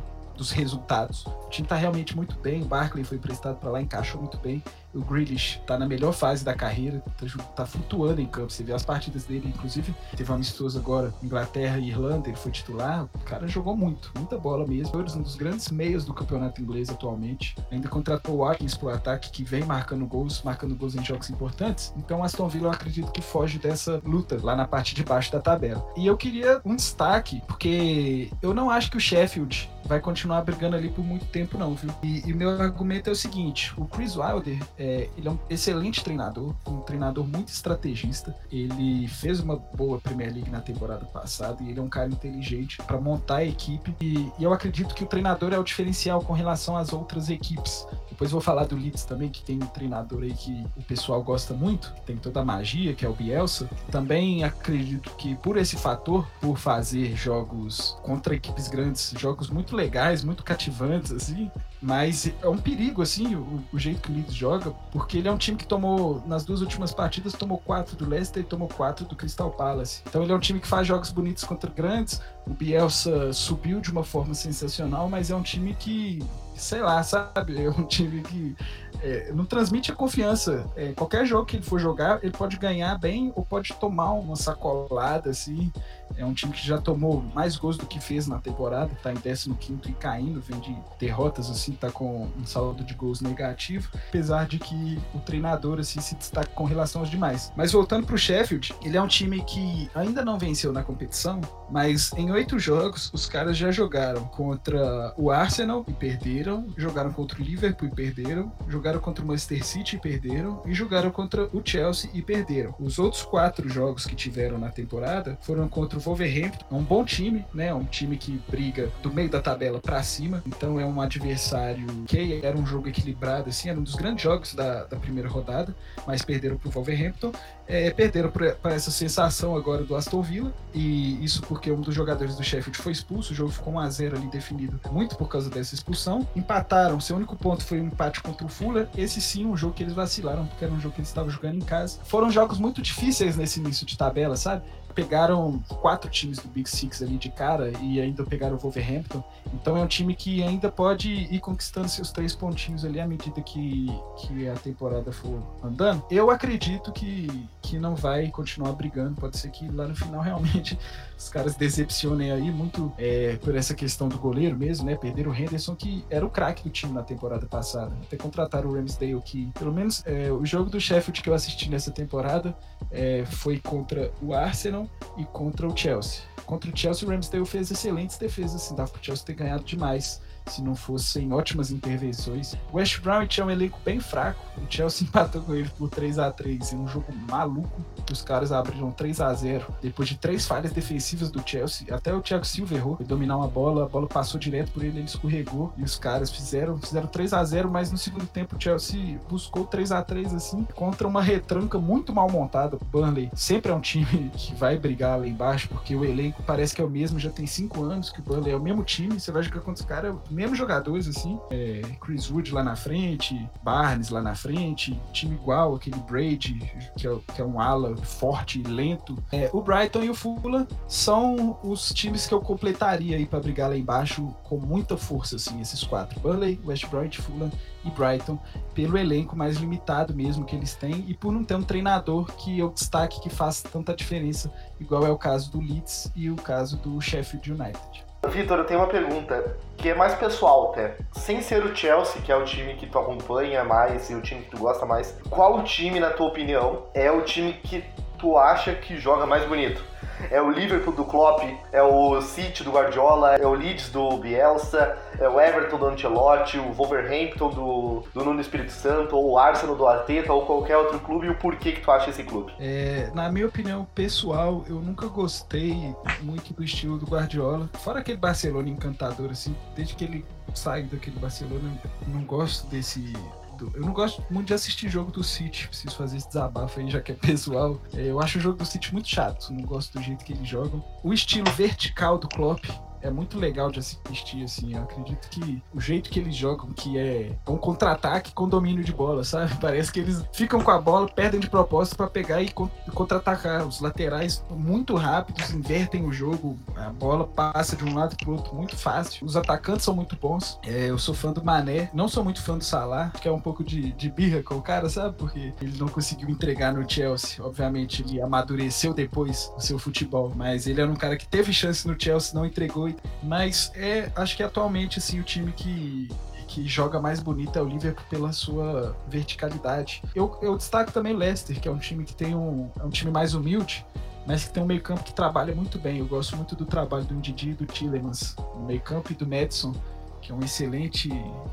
dos resultados. O time tá realmente muito bem, o Barkley foi emprestado para lá, encaixou muito bem. O Grealish tá na melhor fase da carreira, tá, tá, flutuando em campo. Você vê as partidas dele, inclusive teve um amistoso agora, Inglaterra e Irlanda, ele foi titular. O cara jogou muito, muita bola mesmo. Foi um dos grandes meios do campeonato inglês atualmente. Ainda contratou o Watkins pro ataque, que vem marcando gols, marcando gols em jogos importantes. Então, Aston Villa, eu acredito que foge dessa luta lá na parte de baixo da tabela. E eu queria um destaque, porque eu não acho que o Sheffield vai continuar brigando ali por muito tempo, não, viu? E, e meu argumento é o seguinte: o Chris Wilder é, ele é um excelente treinador, um treinador muito estrategista. Ele fez uma boa Premier League na temporada passada e ele é um cara inteligente para montar a equipe. E, e, eu acredito que o treinador é o diferencial com relação às outras equipes. Depois vou falar do Leeds também, que tem um treinador aí que o pessoal gosta muito, tem toda a magia, que é o Bielsa. Também acredito que por esse fator, por fazer jogos contra equipes grandes, jogos muito legais, muito cativantes, assim, Mas é um perigo, assim, o, o, jeito que o Leeds joga, porque ele é um time que tomou, nas duas últimas partidas, tomou quatro do Leicester e tomou quatro do Crystal Palace. Então ele é um time que faz jogos bonitos contra grandes. O Bielsa subiu de uma forma sensacional, mas é um time que, sei lá, sabe? É um time que é, não transmite a confiança. É, qualquer jogo que ele for jogar, ele pode ganhar bem ou pode tomar uma sacolada, assim. É um time que já tomou mais gols do que fez na temporada, tá em 15 e caindo, vem de derrotas, assim, tá com um saldo de gols negativo, apesar de que o treinador, assim, se destaca com relação aos demais. Mas voltando pro Sheffield, ele é um time que ainda não venceu na competição, mas em oito jogos, os caras já jogaram contra o Arsenal e perderam, jogaram contra o Liverpool e perderam, jogaram contra o Manchester City e perderam, e jogaram contra o Chelsea e perderam. Os outros quatro jogos que tiveram na temporada foram contra o Wolverhampton, é um bom time, né? Um time que briga do meio da tabela para cima, então é um adversário que era um jogo equilibrado, assim, era um dos grandes jogos da, da primeira rodada, mas perderam pro Wolverhampton é, perderam para essa sensação agora do Aston Villa, e isso porque um dos jogadores do Sheffield foi expulso, o jogo ficou 1x0 ali definido muito por causa dessa expulsão. Empataram, seu único ponto foi um empate contra o Esse sim um jogo que eles vacilaram, porque era um jogo que eles estavam jogando em casa. Foram jogos muito difíceis nesse início de tabela, sabe? pegaram quatro times do Big Six ali de cara e ainda pegaram o Wolverhampton. Então é um time que ainda pode ir conquistando seus três pontinhos ali à medida que, que a temporada for andando. Eu acredito que, que não vai continuar brigando. Pode ser que lá no final realmente os caras decepcionem aí muito é, por essa questão do goleiro mesmo, né? Perderam o Henderson, que era o craque do time na temporada passada. Até contrataram o Ramsdale, que pelo menos é, o jogo do Sheffield que eu assisti nessa temporada é, foi contra o Arsenal e contra o Chelsea. Contra o Chelsea, o Ramsdale fez excelentes defesas, assim, dava pro Chelsea ter ganhado demais se não fossem ótimas intervenções. O West Brown tinha um elenco bem fraco. O Chelsea empatou com ele por 3 a 3 em um jogo maluco os caras abriram 3 a 0 depois de três falhas defensivas do Chelsea. Até o Thiago Silva errou, foi dominar uma bola, a bola passou direto por ele, ele escorregou e os caras fizeram, fizeram 3 a 0 mas no segundo tempo o Chelsea buscou 3 a 3 assim contra uma retranca muito mal montada. O Burnley sempre é um time que vai brigar lá embaixo porque o elenco parece que é o mesmo, já tem 5 anos que o Burnley é o mesmo time, você vai jogar contra os caras mesmos jogadores, assim. É, Chris Wood lá na frente, Barnes lá na frente, time igual, aquele Brady, que é, que é um ala forte e lento. É, o Brighton e o Fulham são os times que eu completaria aí para brigar lá embaixo com muita força, assim, esses quatro. Burnley, West Brom, Fulham e Brighton, pelo elenco mais limitado mesmo que eles têm e por não ter um treinador que eu destaque que faz tanta diferença, igual é o caso do Leeds e o caso do Sheffield United. Vitor, eu tenho uma pergunta que é mais pessoal até. Sem ser o Chelsea, que é o time que tu acompanha mais e o time que tu gosta mais, qual time, na tua opinião, é o time que tu acha que joga mais bonito? é o Liverpool do Klopp, é o City do Guardiola, é o Leeds do Bielsa, é o Everton do Ancelotti, o Wolverhampton do, do Nuno Espírito Santo, ou o Arsenal do Arteta, ou qualquer outro clube, e o porquê que tu acha esse clube? É, na minha opinião pessoal, eu nunca gostei muito do estilo do Guardiola. Fora aquele Barcelona encantador, assim, desde que ele saiu daquele Barcelona, eu não gosto desse muito. Eu não gosto muito de assistir jogo do City. Preciso fazer esse desabafo aí, já que é pessoal. É, eu acho o jogo do City muito chato. Não gosto do jeito que eles jogam. O estilo vertical do Klopp é muito legal de assistir, assim. Eu acredito que o jeito que eles jogam, que é um contra-ataque com domínio de bola, sabe? Parece que eles ficam com a bola, perdem de propósito para pegar e contra-atacar. Os laterais muito rápidos, invertem o jogo, a bola passa de um lado pro outro muito fácil. Os atacantes são muito bons. É, eu sou fã do Mané, não sou muito fã do Salah, que é um pouco de, de birra com o cara, sabe? Porque ele não conseguiu entregar no Chelsea. Obviamente, ele amadureceu depois o seu futebol, mas ele era um cara que teve chance no Chelsea, não entregou mas é, acho que atualmente assim o time que que joga mais bonito é o Liverpool pela sua verticalidade. Eu, eu destaco também o Leicester, que é um time que tem um, é um time mais humilde, mas que tem um meio-campo que trabalha muito bem. Eu gosto muito do trabalho do Ndidi e do Tillemans no meio-campo e do Madison, que é um excelente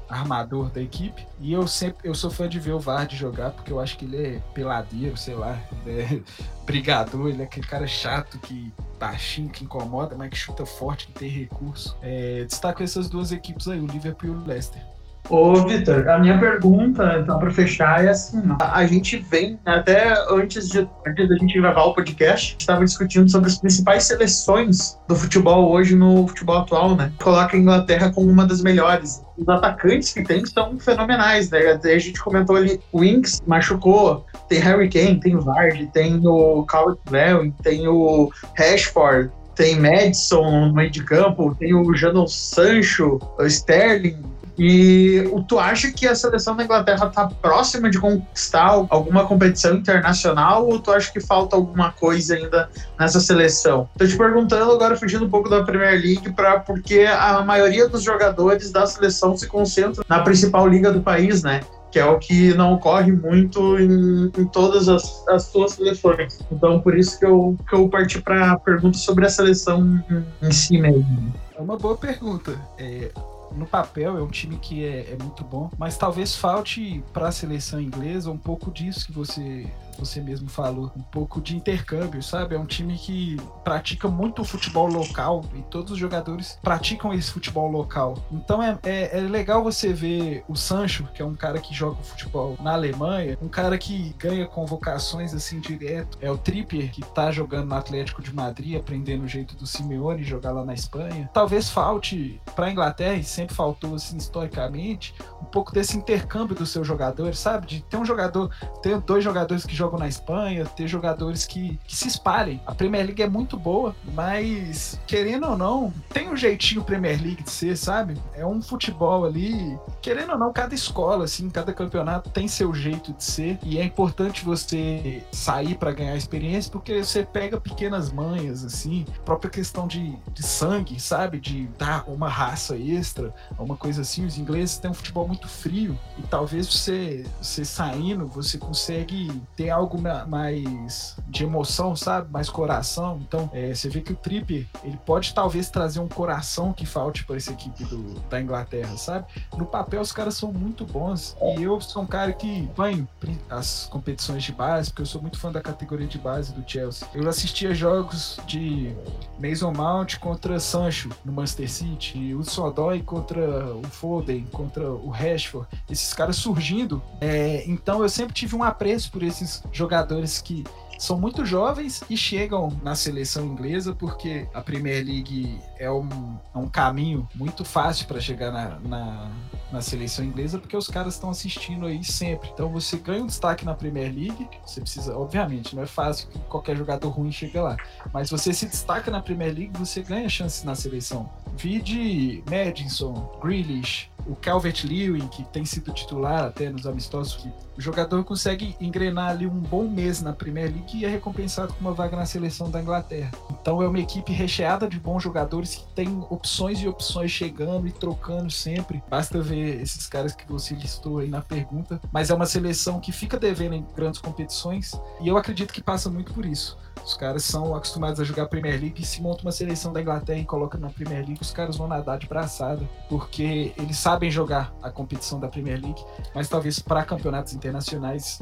armador da equipe. E eu sempre eu sou fã de ver o Vard jogar, porque eu acho que ele é peladeiro, sei lá, é brigador, ele é aquele cara chato que baixinho, que incomoda, mas que chuta forte, que tem recurso. É, destaco essas duas equipes aí, o Liverpool e o Leicester. Ô, Vitor, a minha pergunta, então, para fechar, é assim: a, a, gente vem, até antes de antes da gente gravar o podcast, estava discutindo sobre as principais seleções do futebol hoje no futebol atual, né? Coloca a Inglaterra como uma das melhores. Os atacantes que tem são fenomenais, né? Até a gente comentou ali: o Winks machucou, tem Harry Kane, tem o Vardy, tem o Calvert Lewin, tem o Rashford, tem Madison no meio de campo, tem o Jadon Sancho, o Sterling, e tu acha que a seleção da Inglaterra está próxima de conquistar alguma competição internacional ou tu acha que falta alguma coisa ainda nessa seleção? Tô te perguntando agora, fugindo um pouco da Premier League, pra, porque a maioria dos jogadores da seleção se concentra na principal liga do país, né? que é o que não ocorre muito em, em todas as, as suas seleções. Então, por isso que eu, que eu parti para a pergunta sobre a seleção em, em si mesmo. É uma boa pergunta. É, no papel é um time que é, é muito bom, mas talvez falte para a seleção inglesa um pouco disso que você você mesmo falou, um pouco de intercâmbio, sabe? É um time que pratica muito o futebol local e todos os jogadores praticam esse futebol local. Então é, é, é legal você ver o Sancho, que é um cara que joga futebol na Alemanha, um cara que ganha convocações assim direto. É o Trippier, que tá jogando no Atlético de Madrid, aprendendo o jeito do Simeone jogar lá na Espanha. Talvez falte para a Inglaterra, e sempre faltou assim historicamente, um pouco desse intercâmbio dos seus jogadores, sabe? De ter um jogador, ter dois jogadores que jogam jogam na Espanha, ter jogadores que, que se espalhem. A Premier League é muito boa, mas querendo ou não, tem um jeitinho Premier League de ser, sabe? É um futebol ali, querendo ou não, cada escola, assim, cada campeonato tem seu jeito de ser e é importante você sair para ganhar experiência porque você pega pequenas manhas, assim, própria questão de, de sangue, sabe? De dar uma raça extra, uma coisa assim. Os ingleses têm um futebol muito frio e talvez você, você saindo, você consegue ter algo mais de emoção, sabe? Mais coração. Então, é, você vê que o Tripper, ele pode talvez trazer um coração que falte para essa equipe do, da Inglaterra, sabe? No papel, os caras são muito bons. E eu sou um cara que banho as competições de base, porque eu sou muito fã da categoria de base do Chelsea. Eu assistia jogos de Mason Mount contra Sancho no Manchester City, o Sodói contra o Foden, contra o Rashford, esses caras surgindo. É, então eu sempre tive um apreço por esses jogadores que são muito jovens e chegam na seleção inglesa porque a Premier League é um, é um caminho muito fácil para chegar na, na, na, seleção inglesa porque os caras estão assistindo aí sempre. Então você ganha um destaque na Premier League, você precisa, obviamente, não é fácil que qualquer jogador ruim chegue lá, mas você se destaca na Premier League, você ganha chances na seleção. Vide Madison, Grealish, o Calvert Lewin, que tem sido titular até nos amistosos, que o jogador consegue engrenar ali um bom mês na Premier League e é recompensado com uma vaga na seleção da Inglaterra. Então é uma equipe recheada de bons jogadores que tem opções e opções chegando e trocando sempre. Basta ver esses caras que você listou aí na pergunta. Mas é uma seleção que fica devendo em grandes competições e eu acredito que passa muito por isso. Os caras são acostumados a jogar Premier League e se monta uma seleção da Inglaterra e coloca na Premier League, os caras vão nadar de braçada, porque eles sabem jogar a competição da Premier League, mas talvez para campeonatos internacionais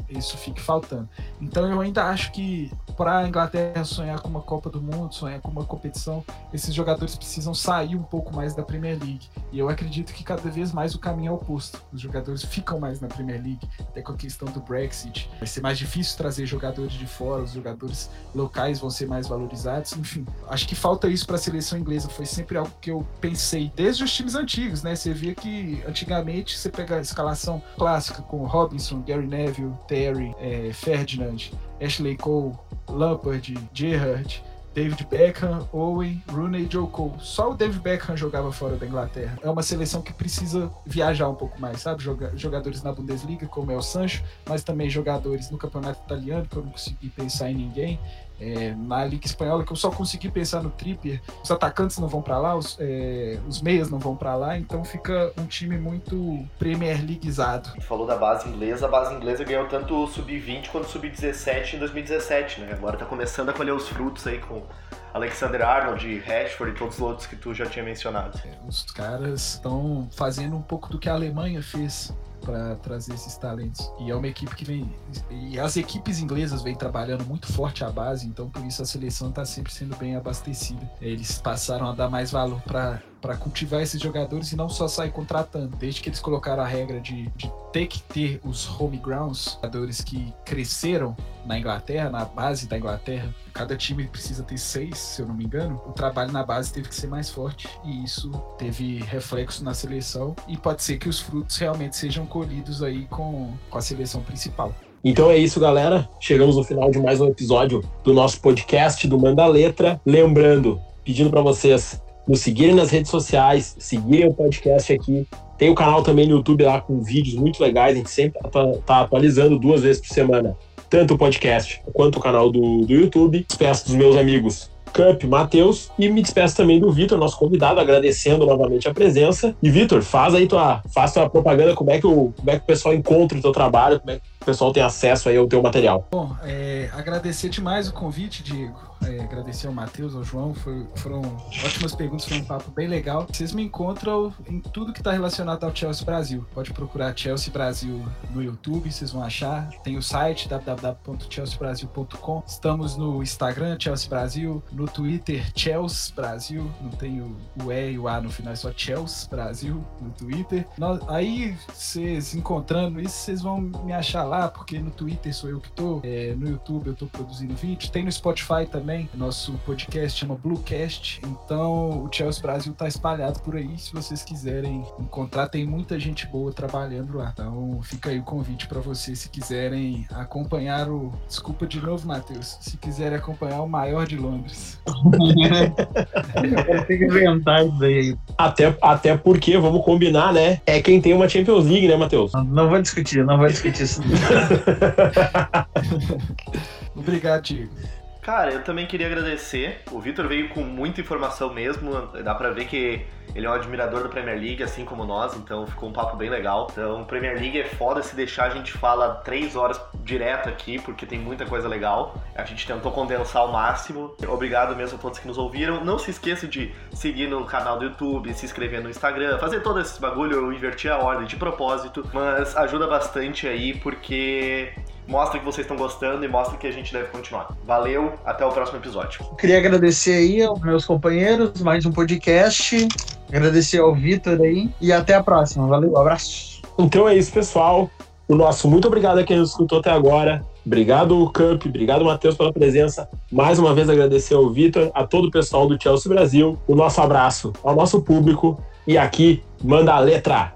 isso fique faltando. Então eu ainda acho que para a Inglaterra sonhar com uma Copa do Mundo, sonhar com uma competição, esses jogadores precisam sair um pouco mais da Premier League. E eu acredito que cada vez mais o caminho é oposto. Os jogadores ficam mais na Premier League, até com a questão do Brexit. Vai ser mais difícil trazer jogadores de fora, os jogadores locais vão ser mais valorizados. Enfim, acho que falta isso para a seleção inglesa. Foi sempre algo que eu pensei desde os times antigos, né? Você via que antigamente você pega a escalação clássica com Robinson, Gary Neville, Terry, é, Ferdinand, Ashley Cole, Lampard, Gerrard, David Beckham, Owen, Rooney e Joe Cole. Só o David Beckham jogava fora da Inglaterra. É uma seleção que precisa viajar um pouco mais, sabe? Jogadores na Bundesliga, como é o Sancho, mas também jogadores no Campeonato Italiano, que eu não consegui pensar em ninguém é, na Liga Espanhola, que eu só consegui pensar no Trippier, os atacantes não vão para lá, os, é, os meias não vão para lá, então fica um time muito Premier Leagueizado. Falou da base inglesa, a base inglesa ganhou tanto o Sub-20 quanto o Sub-17 em 2017, né? Agora tá começando a colher os frutos aí com Alexander Arnold, Rashford e todos os outros que tu já tinha mencionado. É, os caras estão fazendo um pouco do que a Alemanha fez para trazer esses talentos. E é uma equipe que vem. E as equipes inglesas vêm trabalhando muito forte a base, então por isso a seleção está sempre sendo bem abastecida. Eles passaram a dar mais valor para para cultivar esses jogadores e não só sair contratando. Desde que eles colocaram a regra de, de ter que ter os home grounds, jogadores que cresceram na Inglaterra, na base da Inglaterra, cada time precisa ter seis, se eu não me engano. O trabalho na base teve que ser mais forte e isso teve reflexo na seleção e pode ser que os frutos realmente sejam colhidos aí com, com a seleção principal. Então é isso, galera. Chegamos no final de mais um episódio do nosso podcast do Manda Letra. Lembrando, pedindo para vocês nos seguirem nas redes sociais, seguirem o podcast aqui. Tem o canal também no YouTube lá com vídeos muito legais, a gente sempre está atualizando duas vezes por semana, tanto o podcast quanto o canal do, do YouTube. Despeço dos meus amigos Cup, Matheus, e me despeço também do Vitor, nosso convidado, agradecendo novamente a presença. E Vitor, faz aí tua, faz tua propaganda, como é, que o, como é que o pessoal encontra o teu trabalho, como é que pessoal tem acesso aí ao teu material. Bom, é, agradecer demais o convite, Diego é, agradecer ao Matheus, ao João, foi, foram ótimas perguntas, foi um papo bem legal. Vocês me encontram em tudo que está relacionado ao Chelsea Brasil. Pode procurar Chelsea Brasil no YouTube, vocês vão achar. Tem o site www.chelseabrasil.com. Estamos no Instagram, Chelsea Brasil, no Twitter, Chelsea Brasil. Não tem o, E e o A no final, é só Chelsea Brasil no Twitter. Nós, aí, vocês encontrando isso, vocês vão me achar lá, porque no Twitter sou eu que tô, é, no YouTube eu tô produzindo vídeo, tem no Spotify também também. Nosso podcast chama Bluecast. Então o Chelsea Brasil tá espalhado por aí. Se vocês quiserem encontrar, tem muita gente boa trabalhando lá. Então fica aí o convite para vocês se quiserem acompanhar o. Desculpa de novo, Matheus. Se quiserem acompanhar o maior de Londres. tem que inventar isso aí. Até, até porque, vamos combinar, né? É quem tem uma Champions League, né, Matheus? Não, não vou discutir, não vou discutir isso. Obrigado, Diego. Cara, eu também queria agradecer. O Vitor veio com muita informação mesmo. Dá pra ver que ele é um admirador da Premier League, assim como nós, então ficou um papo bem legal. Então, Premier League é foda se deixar, a gente fala três horas direto aqui, porque tem muita coisa legal. A gente tentou condensar ao máximo. Obrigado mesmo a todos que nos ouviram. Não se esqueça de seguir no canal do YouTube, se inscrever no Instagram, fazer todo esse bagulho, eu inverti a ordem de propósito, mas ajuda bastante aí, porque mostra que vocês estão gostando e mostra que a gente deve continuar. Valeu, até o próximo episódio. Queria agradecer aí aos meus companheiros, mais um podcast. Agradecer ao Vitor aí e até a próxima. Valeu, um abraço. Então é isso, pessoal. O nosso muito obrigado a quem nos escutou até agora. Obrigado, Camp. Obrigado, Matheus, pela presença. Mais uma vez agradecer ao Vitor, a todo o pessoal do Chelsea Brasil. O nosso abraço ao nosso público. E aqui, manda a letra.